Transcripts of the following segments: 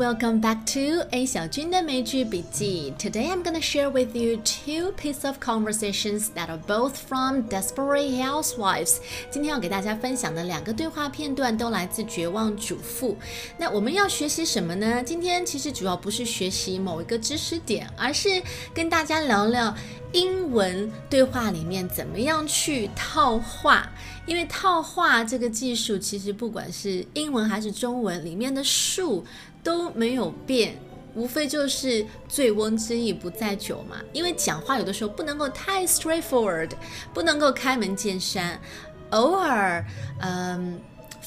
welcome back to A 小军的美剧笔记. Today I'm gonna share with you two pieces of conversations that are both from Desperate Housewives. 今天要给大家分享的两个对话片段都来自《绝望主妇》。那我们要学习什么呢？今天其实主要不是学习某一个知识点，而是跟大家聊聊英文对话里面怎么样去套话。因为套话这个技术，其实不管是英文还是中文里面的数都没有变，无非就是醉翁之意不在酒嘛。因为讲话有的时候不能够太 straightforward，不能够开门见山，偶尔，嗯。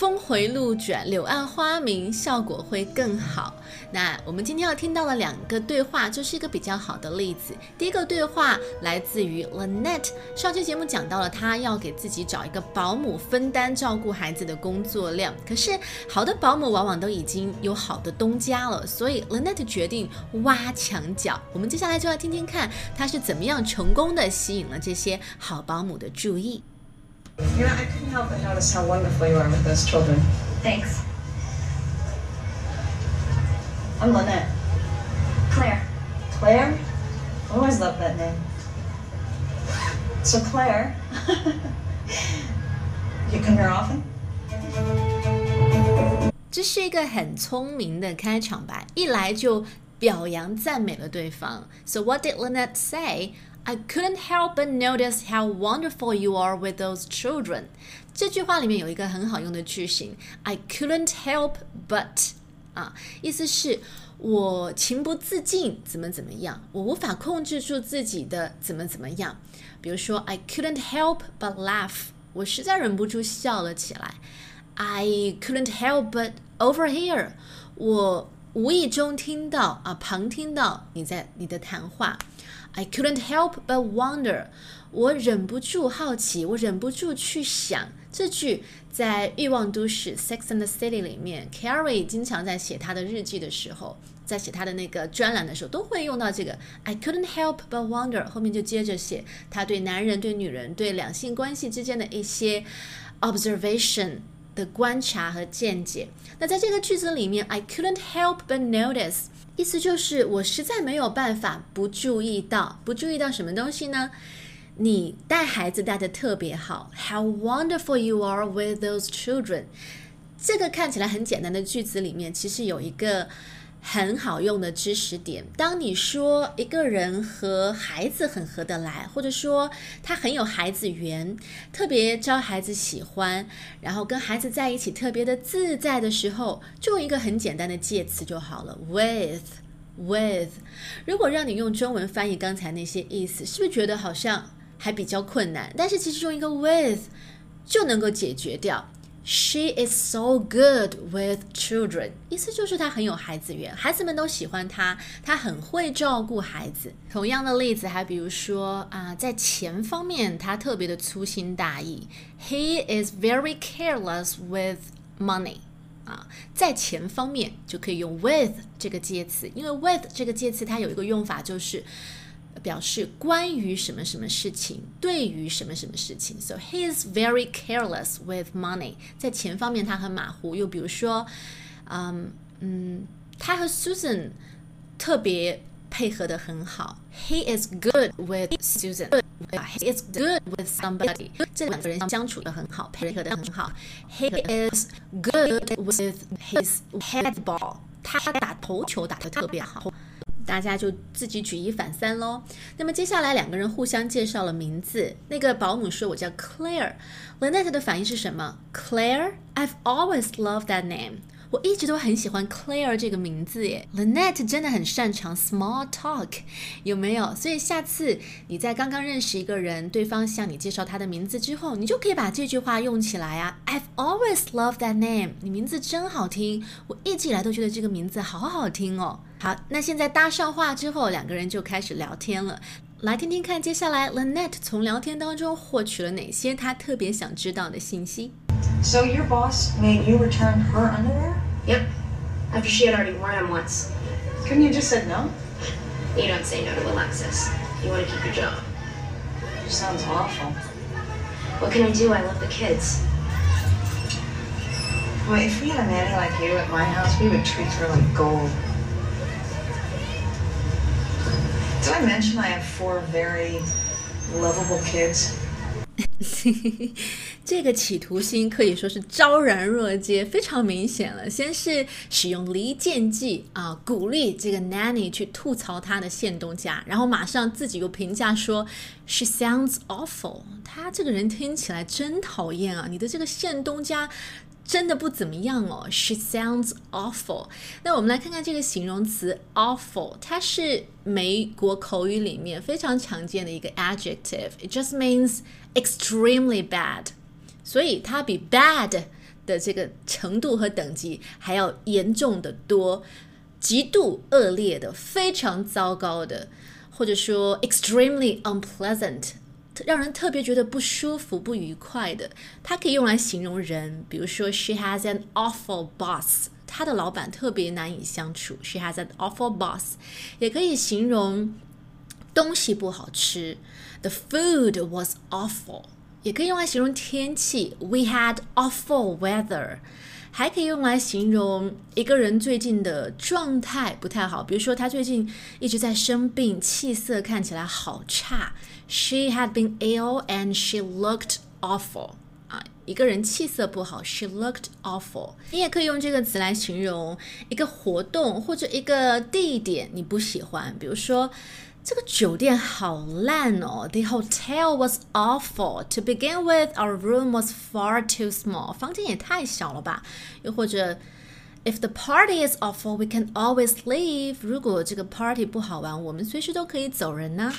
峰回路转，柳暗花明，效果会更好。那我们今天要听到的两个对话，就是一个比较好的例子。第一个对话来自于 Lynette，上期节目讲到了她要给自己找一个保姆分担照顾孩子的工作量，可是好的保姆往往都已经有好的东家了，所以 Lynette 决定挖墙脚。我们接下来就要听听看她是怎么样成功的吸引了这些好保姆的注意。You know, I couldn't help but notice how wonderful you are with those children. Thanks. I'm Lynette. Claire. Claire? I always loved that name. So, Claire, you come here often? 这是一个很聪明的开场白，一来就表扬赞美了对方。So what did Lynette say? I couldn't help but notice how wonderful you are with those children。这句话里面有一个很好用的句型，I couldn't help but 啊，意思是我情不自禁怎么怎么样，我无法控制住自己的怎么怎么样。比如说，I couldn't help but laugh，我实在忍不住笑了起来。I couldn't help but overhear，我无意中听到啊，旁听到你在你的谈话。I couldn't help but wonder，我忍不住好奇，我忍不住去想。这句在《欲望都市》（Sex and the City） 里面，Carrie 经常在写她的日记的时候，在写她的那个专栏的时候，都会用到这个 I couldn't help but wonder。后面就接着写她对男人、对女人、对两性关系之间的一些 observation 的观察和见解。那在这个句子里面，I couldn't help but notice。意思就是我实在没有办法不注意到，不注意到什么东西呢？你带孩子带的特别好，How wonderful you are with those children。这个看起来很简单的句子里面，其实有一个。很好用的知识点。当你说一个人和孩子很合得来，或者说他很有孩子缘，特别招孩子喜欢，然后跟孩子在一起特别的自在的时候，就用一个很简单的介词就好了，with，with。如果让你用中文翻译刚才那些意思，是不是觉得好像还比较困难？但是其实用一个 with 就能够解决掉。She is so good with children，意思就是她很有孩子缘，孩子们都喜欢她，她很会照顾孩子。同样的例子还比如说啊，在钱方面她特别的粗心大意，He is very careless with money。啊，在钱方面就可以用 with 这个介词，因为 with 这个介词它有一个用法就是。表示关于什么什么事情，对于什么什么事情。So he is very careless with money，在钱方面他很马虎。又比如说，嗯嗯，他和 Susan 特别配合的很好。He is good with Susan。He is good with somebody。这两个人相处的很好，配合的很好。He is good with his head ball。他打头球打得特别好。 大家就自己举一反三喽。那么接下来两个人互相介绍了名字。那个保姆说：“我叫 Claire。”Lynette 的反应是什么？Claire，I've always loved that name。我一直都很喜欢 Claire 这个名字耶。Lynette 真的很擅长 small talk，有没有？所以下次你在刚刚认识一个人，对方向你介绍他的名字之后，你就可以把这句话用起来啊。I've always loved that name。你名字真好听，我一直以来都觉得这个名字好好听哦。好，那现在搭上话之后，两个人就开始聊天了。来听听看，接下来 Lynette 从聊天当中获取了哪些她特别想知道的信息。So your boss made you return her underwear? Yep. After she had already worn them once. Couldn't you just said no? You don't say no to Alexis. You want to keep your job. Sounds awful. What can I do? I love the kids. Boy, if we had a nanny like you at my house, we would treat her like gold. I mention I have four very lovable kids? 这个企图心可以说是昭然若揭，非常明显了。先是使用离间计啊，鼓励这个 nanny 去吐槽他的现东家，然后马上自己又评价说，she sounds awful，她这个人听起来真讨厌啊，你的这个现东家。真的不怎么样哦，She sounds awful。那我们来看看这个形容词 awful，它是美国口语里面非常常见的一个 adjective。It just means extremely bad，所以它比 bad 的这个程度和等级还要严重的多，极度恶劣的，非常糟糕的，或者说 extremely unpleasant。让人特别觉得不舒服、不愉快的，它可以用来形容人，比如说 She has an awful boss，她的老板特别难以相处。She has an awful boss，也可以形容东西不好吃，The food was awful，也可以用来形容天气，We had awful weather，还可以用来形容一个人最近的状态不太好，比如说他最近一直在生病，气色看起来好差。She had been ill and she looked awful. 啊，一个人气色不好，she looked awful。你也可以用这个词来形容一个活动或者一个地点你不喜欢，比如说这个酒店好烂哦，The hotel was awful. To begin with, our room was far too small. 房间也太小了吧？又或者，If the party is awful, we can always leave. 如果这个 party 不好玩，我们随时都可以走人呢。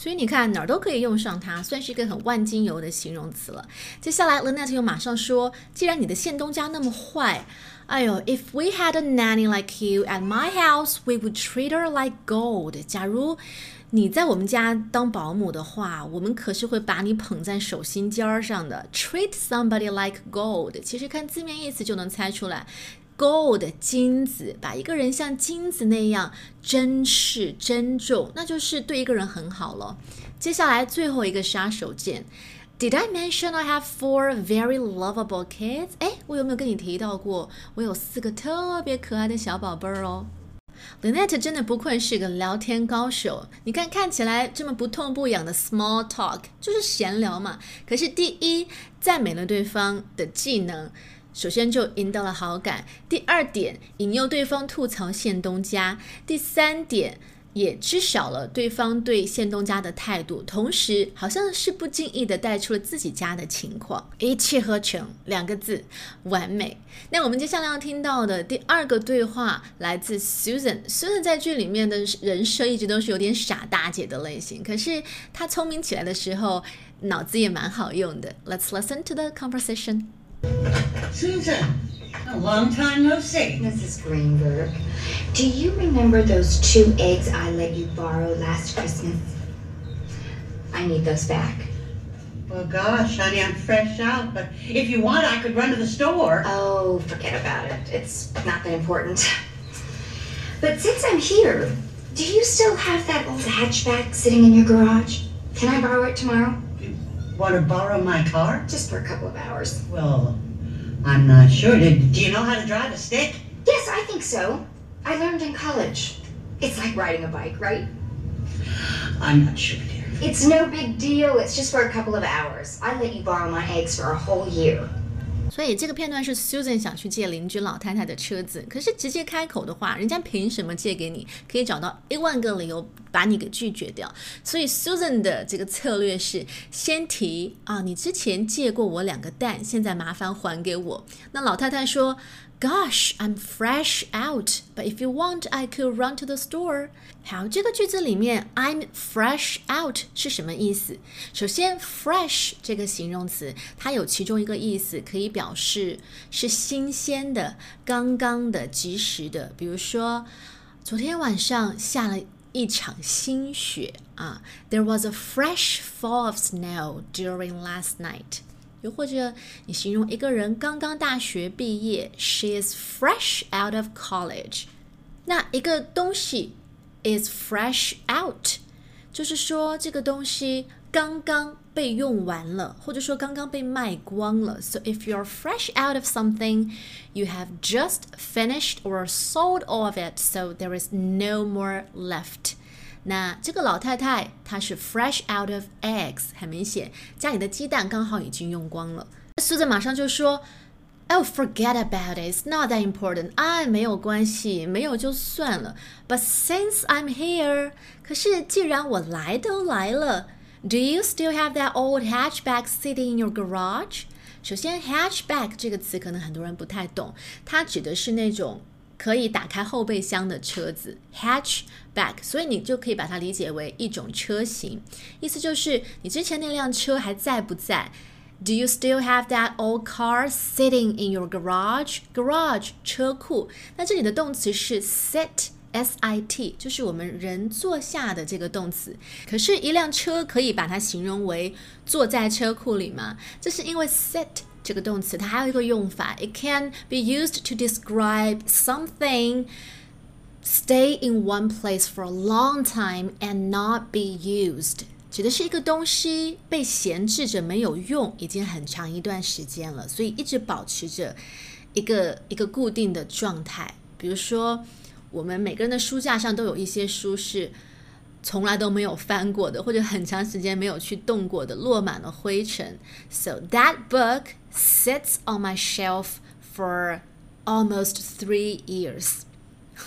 所以你看哪儿都可以用上它，算是一个很万金油的形容词了。接下来，Lynette 又马上说：“既然你的现东家那么坏，哎呦，If we had a nanny like you at my house, we would treat her like gold。假如你在我们家当保姆的话，我们可是会把你捧在手心尖儿上的。Treat somebody like gold，其实看字面意思就能猜出来。” Gold 金子，把一个人像金子那样珍视、珍重，那就是对一个人很好了。接下来最后一个杀手锏，Did I mention I have four very lovable kids？哎，我有没有跟你提到过，我有四个特别可爱的小宝贝儿哦？Lynette 真的不愧是个聊天高手。你看，看起来这么不痛不痒的 small talk，就是闲聊嘛。可是第一，赞美了对方的技能。首先就赢得了好感，第二点引诱对方吐槽县东家，第三点也知晓了对方对县东家的态度，同时好像是不经意的带出了自己家的情况，一气呵成，两个字，完美。那我们接下来要听到的第二个对话来自 Susan，Susan 在剧里面的人设一直都是有点傻大姐的类型，可是她聪明起来的时候，脑子也蛮好用的。Let's listen to the conversation. Susan, a long time no see. Mrs. Greenberg, do you remember those two eggs I let you borrow last Christmas? I need those back. Well, gosh, honey, I'm fresh out, but if you want, I could run to the store. Oh, forget about it. It's not that important. But since I'm here, do you still have that old hatchback sitting in your garage? Can I borrow it tomorrow? Want to borrow my car? Just for a couple of hours. Well, I'm not sure. Do, do you know how to drive a stick? Yes, I think so. I learned in college. It's like riding a bike, right? I'm not sure, dear. It's no big deal. It's just for a couple of hours. I let you borrow my eggs for a whole year. 所以这个片段是 Susan 想去借邻居老太太的车子，可是直接开口的话，人家凭什么借给你？可以找到一万个理由把你给拒绝掉。所以 Susan 的这个策略是先提啊，你之前借过我两个蛋，现在麻烦还给我。那老太太说。Gosh, I'm fresh out. But if you want, I could run to the store. 好，这个句子里面 I'm fresh out 是什么意思？首先，fresh 这个形容词，它有其中一个意思可以表示是新鲜的、刚刚的、及时的。比如说，昨天晚上下了一场新雪啊。There was a fresh fall of snow during last night. 又或者你形容一个人刚刚大学毕业，she is fresh out of college。那一个东西 is fresh out，就是说这个东西刚刚 被用完了，或者说刚刚被卖光了。So if you're fresh out of something, you have just finished or sold all of it, so there is no more left. 那这个老太太她是 fresh out of eggs，很明显家里的鸡蛋刚好已经用光了。苏子马上就说。Oh, forget about it. It's not that important. 哎，没有关系，没有就算了。But since I'm here，可是既然我来都来了，Do you still have that old hatchback sitting in your garage？首先，hatchback 这个词可能很多人不太懂，它指的是那种可以打开后备箱的车子，hatchback，所以你就可以把它理解为一种车型，意思就是你之前那辆车还在不在？Do you still have that old car sitting in your garage? Garage 车库。那这里的动词是 sit。S I T 就是我们人坐下的这个动词，可是，一辆车可以把它形容为坐在车库里吗？这是因为 sit 这个动词它还有一个用法，it can be used to describe something stay in one place for a long time and not be used。指的是一个东西被闲置着没有用，已经很长一段时间了，所以一直保持着一个一个固定的状态。比如说，我们每个人的书架上都有一些书是从来都没有翻过的，或者很长时间没有去动过的，落满了灰尘。So that book sits on my shelf for almost three years.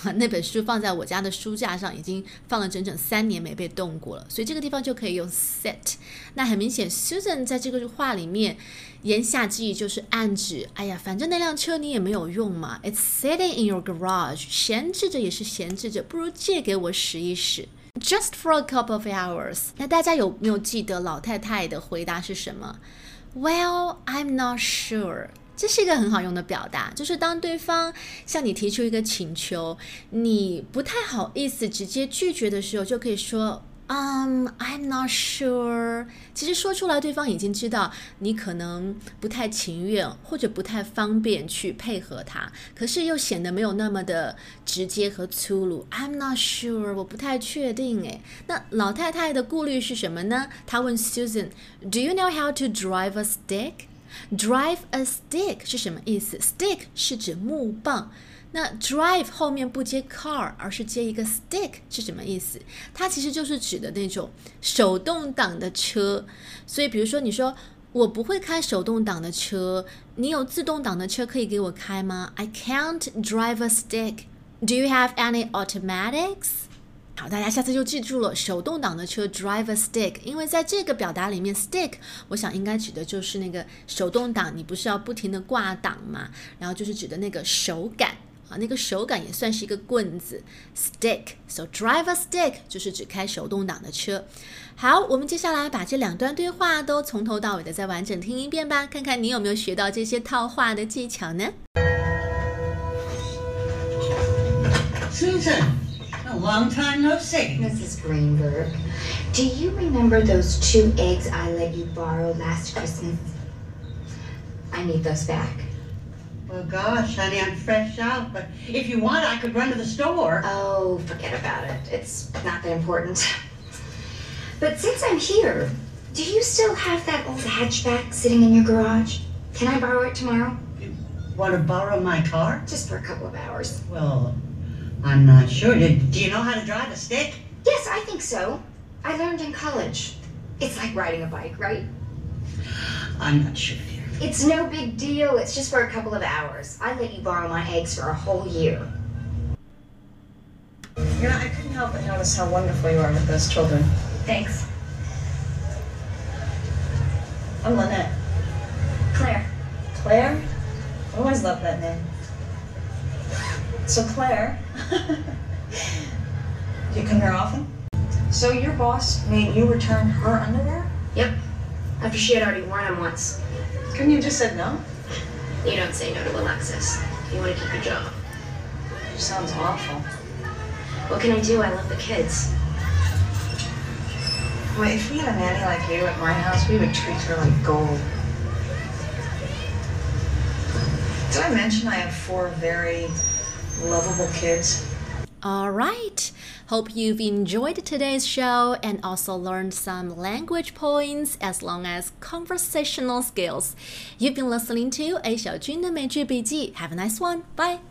那本书放在我家的书架上，已经放了整整三年没被动过了，所以这个地方就可以用 sit。那很明显，Susan 在这个话里面言下之意就是暗指：哎呀，反正那辆车你也没有用嘛，It's sitting in your garage，闲置着也是闲置着，不如借给我使一使，just for a couple of hours。那大家有没有记得老太太的回答是什么？Well, I'm not sure. 这是一个很好用的表达，就是当对方向你提出一个请求，你不太好意思直接拒绝的时候，就可以说，Um, I'm not sure。其实说出来，对方已经知道你可能不太情愿或者不太方便去配合他，可是又显得没有那么的直接和粗鲁。I'm not sure，我不太确定。诶，那老太太的顾虑是什么呢？她问 Susan，Do you know how to drive a stick？Drive a stick 是什么意思？Stick 是指木棒，那 drive 后面不接 car，而是接一个 stick 是什么意思？它其实就是指的那种手动挡的车。所以，比如说你说我不会开手动挡的车，你有自动挡的车可以给我开吗？I can't drive a stick. Do you have any automatics? 好，大家下次就记住了，手动挡的车 drive a stick，因为在这个表达里面，stick 我想应该指的就是那个手动挡，你不是要不停的挂档嘛，然后就是指的那个手感啊，那个手感也算是一个棍子，stick，so drive a stick 就是指开手动挡的车。好，我们接下来把这两段对话都从头到尾的再完整听一遍吧，看看你有没有学到这些套话的技巧呢？Susan。A long time no see. Mrs. Greenberg, do you remember those two eggs I let you borrow last Christmas? I need those back. Well, gosh, honey, I'm fresh out, but if you want, I could run to the store. Oh, forget about it. It's not that important. But since I'm here, do you still have that old hatchback sitting in your garage? Can I borrow it tomorrow? You want to borrow my car? Just for a couple of hours. Well, I'm not sure. Do, do you know how to drive a stick? Yes, I think so. I learned in college. It's like riding a bike, right? I'm not sure. It's no big deal. It's just for a couple of hours. I let you borrow my eggs for a whole year. You know, I couldn't help but notice how wonderful you are with those children. Thanks. I'm Lynette. Claire. Claire? I always loved that name. So Claire, you come here often? So your boss made you return her underwear? Yep. After she had already worn them once. Couldn't you just said no? You don't say no to Alexis. You want to keep your job. Sounds awful. What can I do? I love the kids. Wait, if we had a nanny like you at my house, we would treat her like gold. Did I mention I have four very lovable kids. All right，Hope you've enjoyed today's show and also learned some language points as long as conversational skills. You've been listening to A 小军的美剧笔记. Have a nice one. Bye.